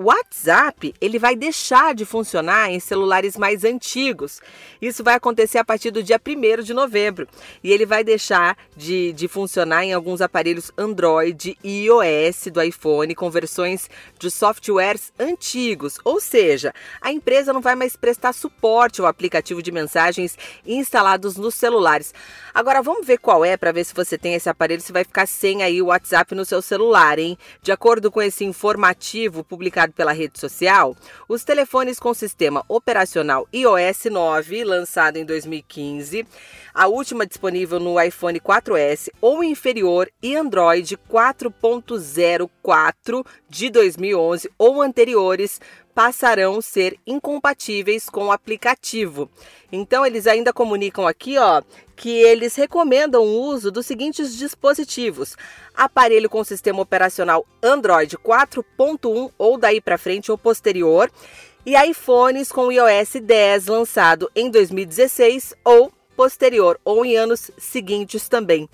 O WhatsApp ele vai deixar de funcionar em celulares mais antigos. Isso vai acontecer a partir do dia 1 de novembro. E ele vai deixar de, de funcionar em alguns aparelhos Android e iOS do iPhone com versões de softwares antigos. Ou seja, a empresa não vai mais prestar suporte ao aplicativo de mensagens instalados nos celulares. Agora vamos ver qual é para ver se você tem esse aparelho, se vai ficar sem aí o WhatsApp no seu celular, hein? De acordo com esse informativo publicado pela rede social, os telefones com sistema operacional iOS 9, lançado em 2015, a última disponível no iPhone 4S ou inferior e Android 4.04 de 2011 ou anteriores passarão a ser incompatíveis com o aplicativo. Então eles ainda comunicam aqui, ó, que eles recomendam o uso dos seguintes dispositivos: aparelho com sistema operacional Android 4.1 ou daí para frente ou posterior, e iPhones com iOS 10 lançado em 2016 ou posterior ou em anos seguintes também.